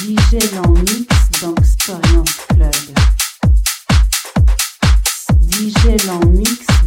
DJ en mix dans Experience Club. DJ en mix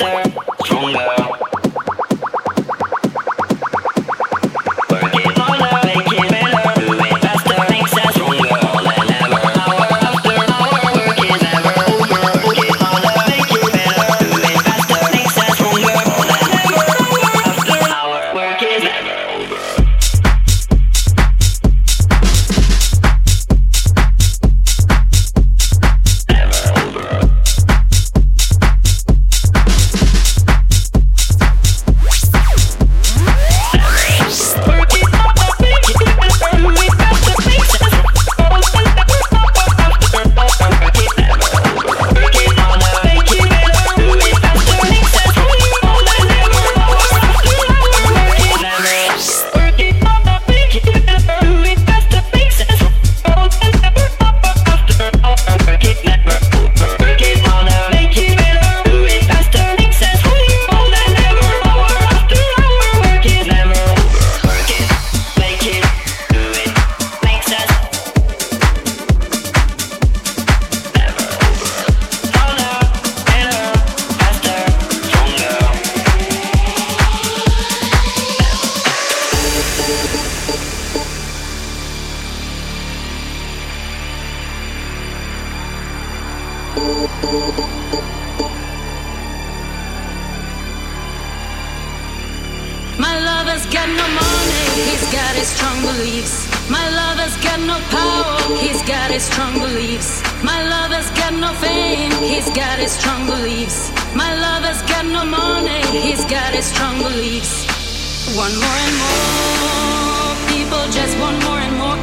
faster, stronger.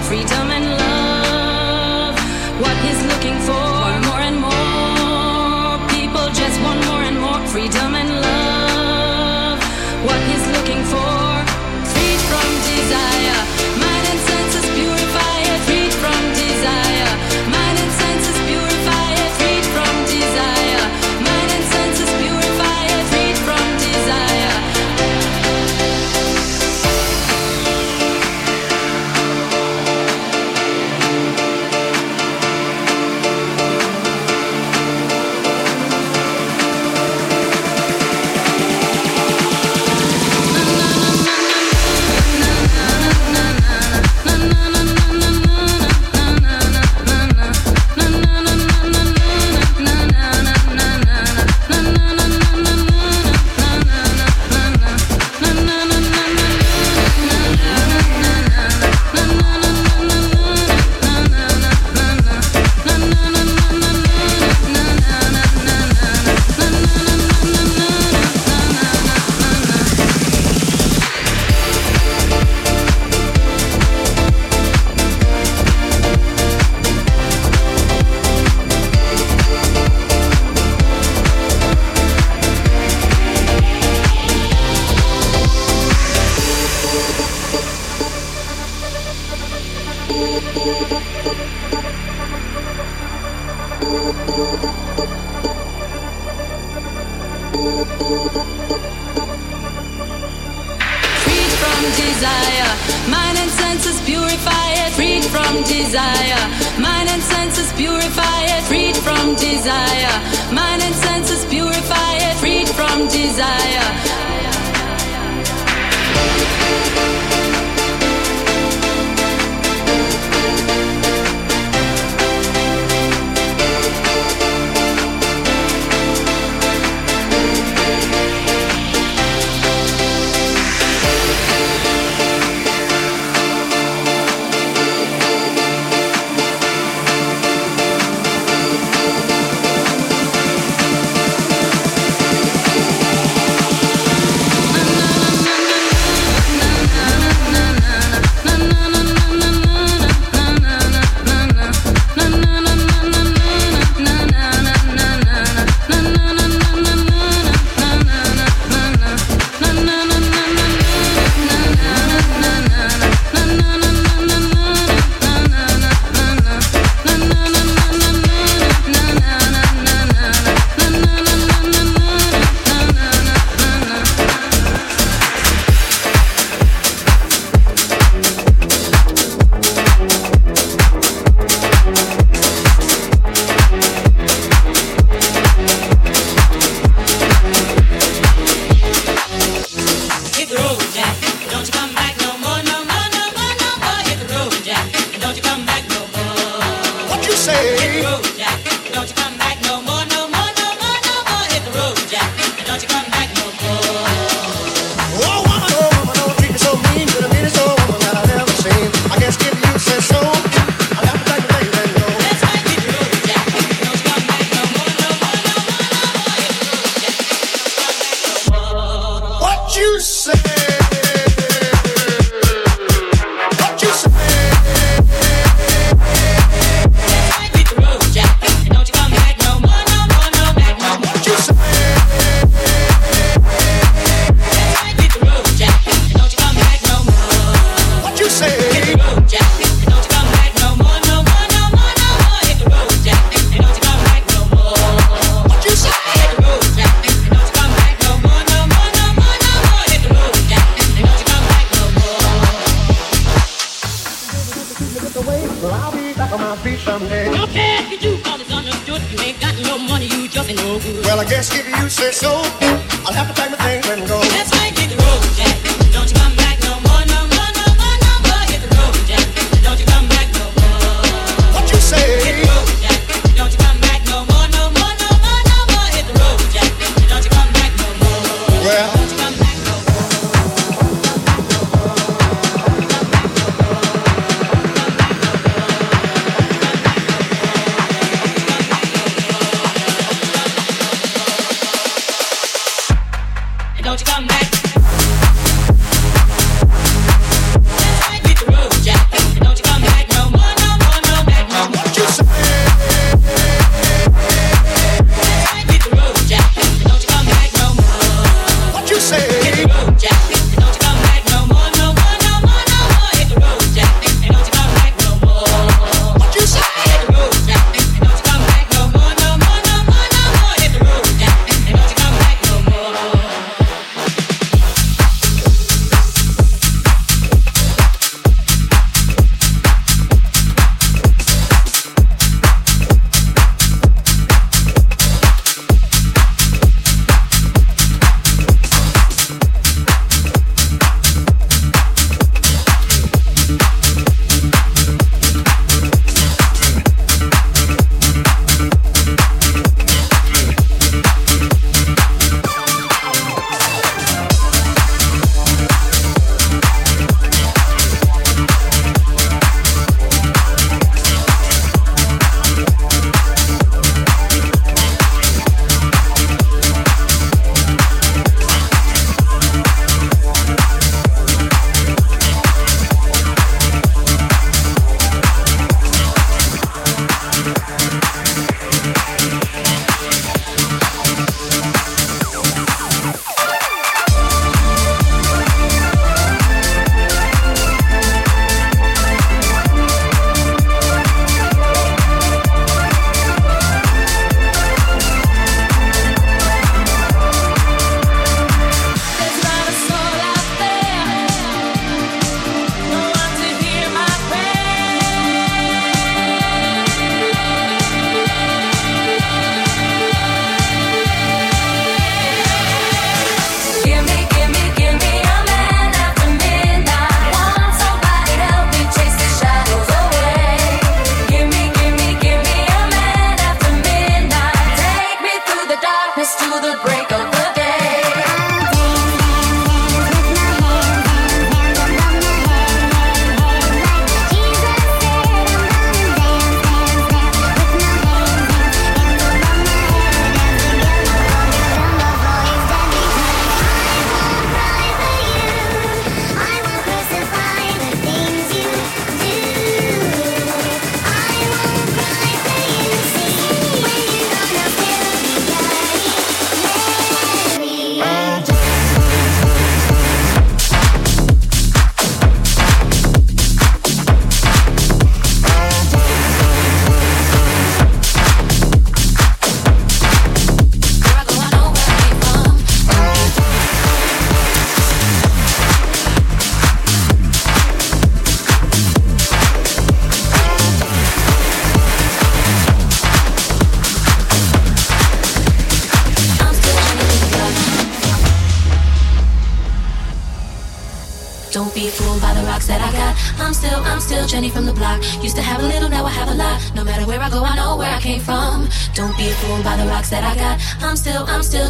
freedom.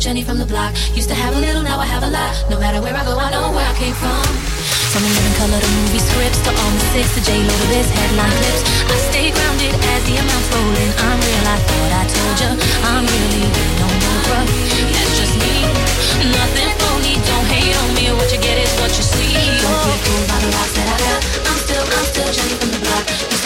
Jenny from the block. Used to have a little, now I have a lot. No matter where I go, I know where I came from. From the living color to movie scripts to all the six to J Lo to this headline clips. I stay grounded as the amounts rolling. I'm real, I thought I told ya. I'm really no more bruh. That's just me. Nothing phony, don't hate on me. What you get is what you see. Oh, don't be fooled by the rocks that I got. I'm still, I'm still Jenny from the block.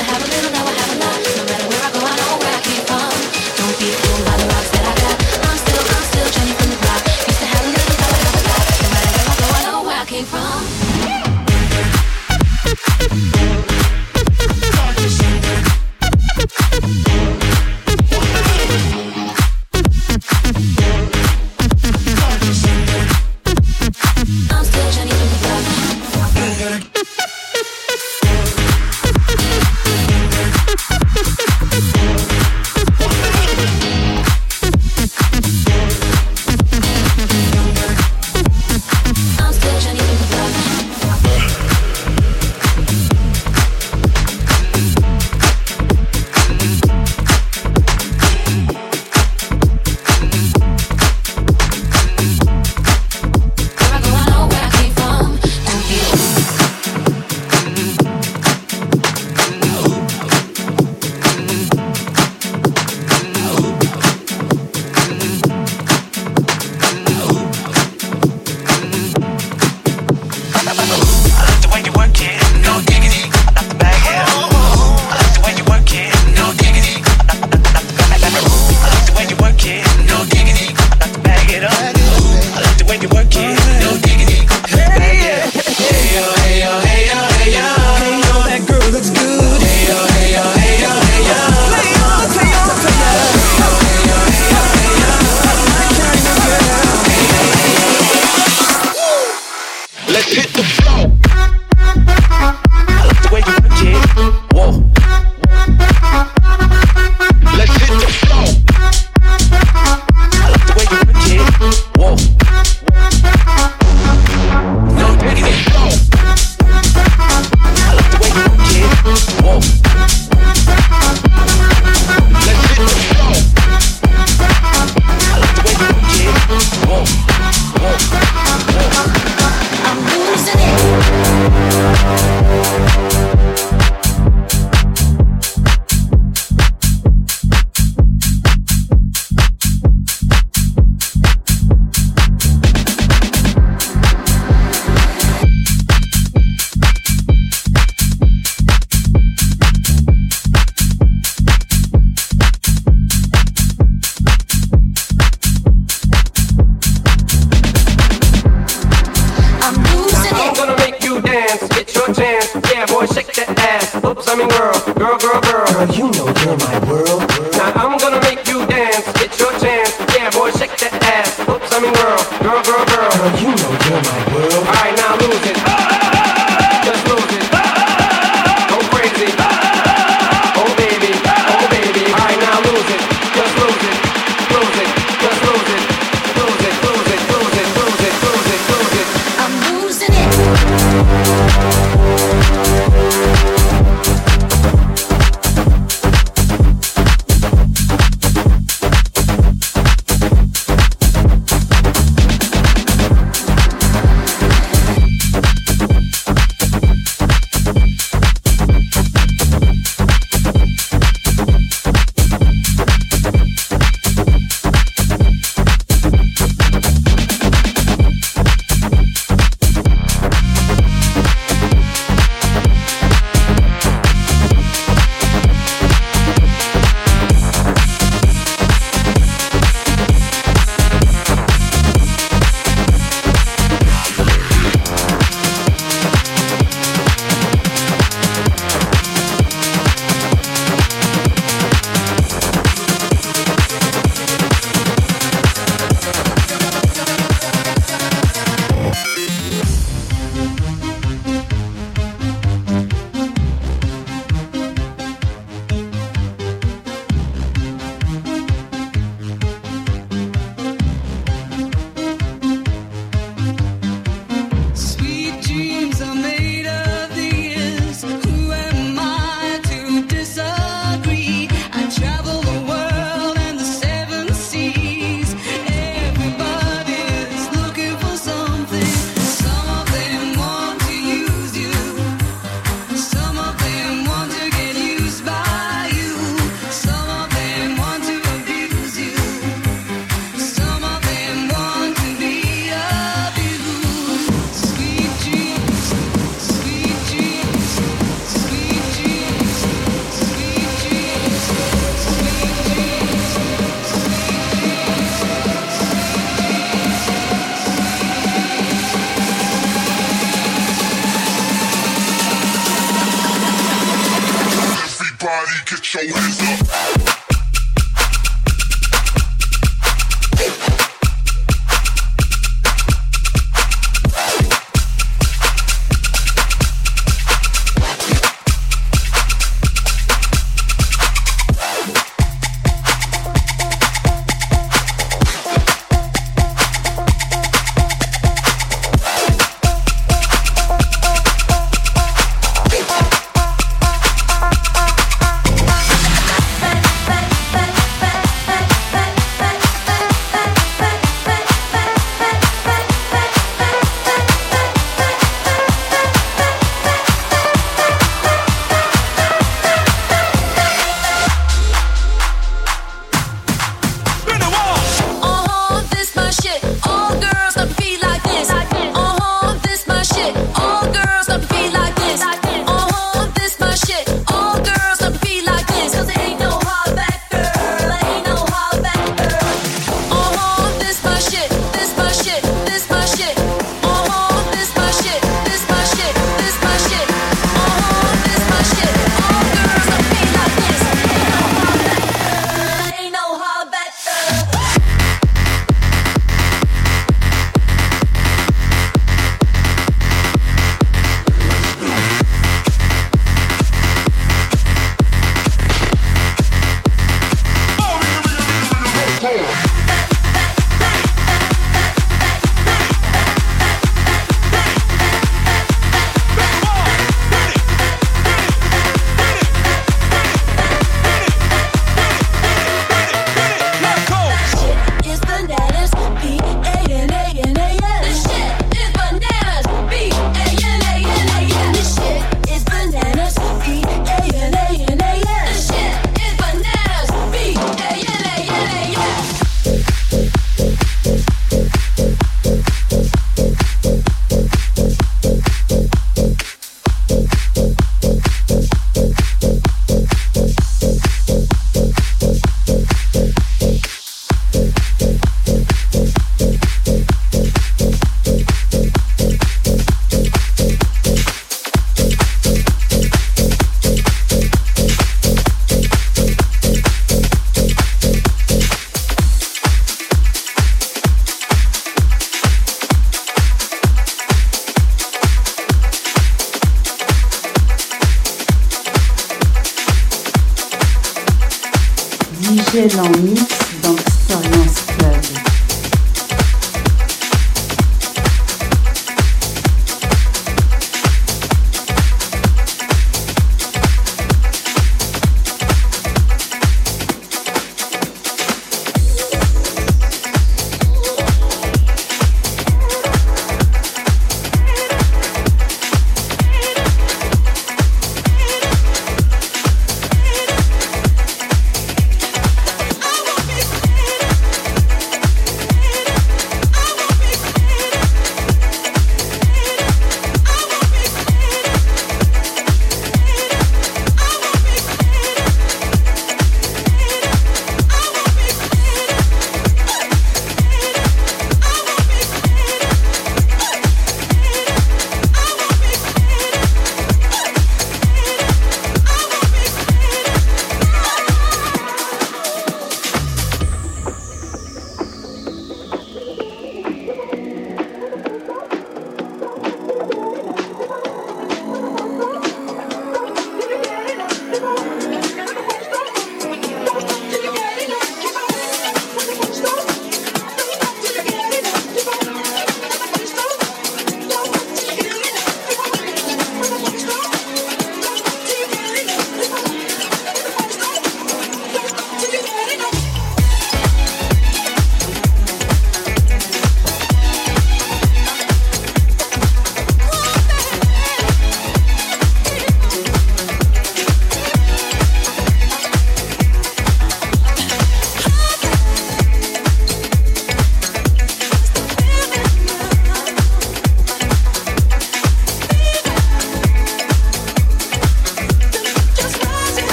Dance, get your chance. Yeah, boy, shake that ass. Oops, I mean girl, girl, girl, girl. Girl, you know you're my world. Now I'm gonna make you dance, get your chance. Yeah, boy, shake that ass. Oops, I mean girl, girl, girl, girl. Girl, you know you're my world. All right, now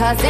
cause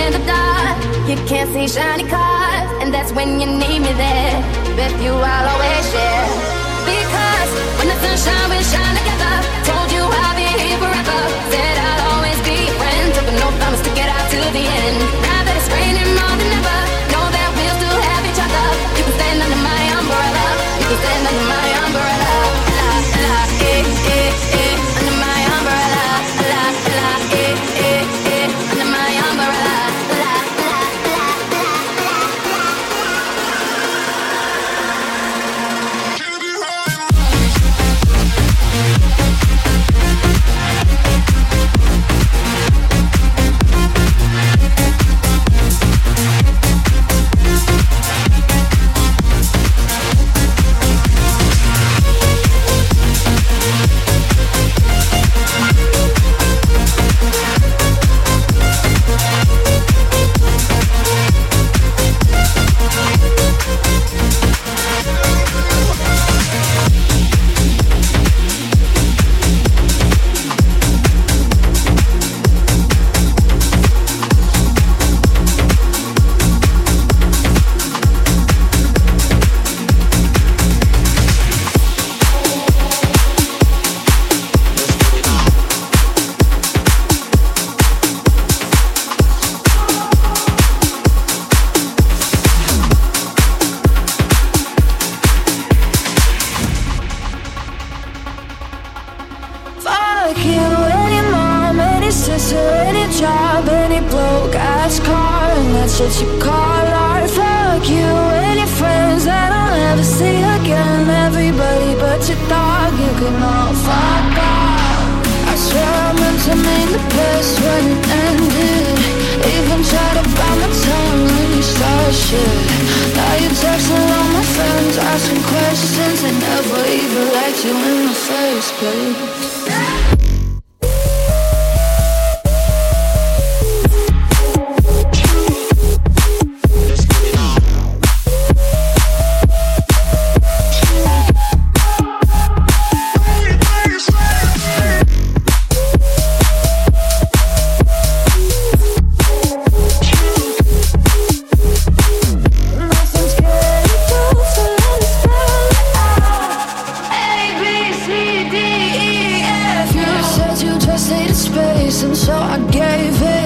and so I gave it.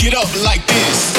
Get up like this.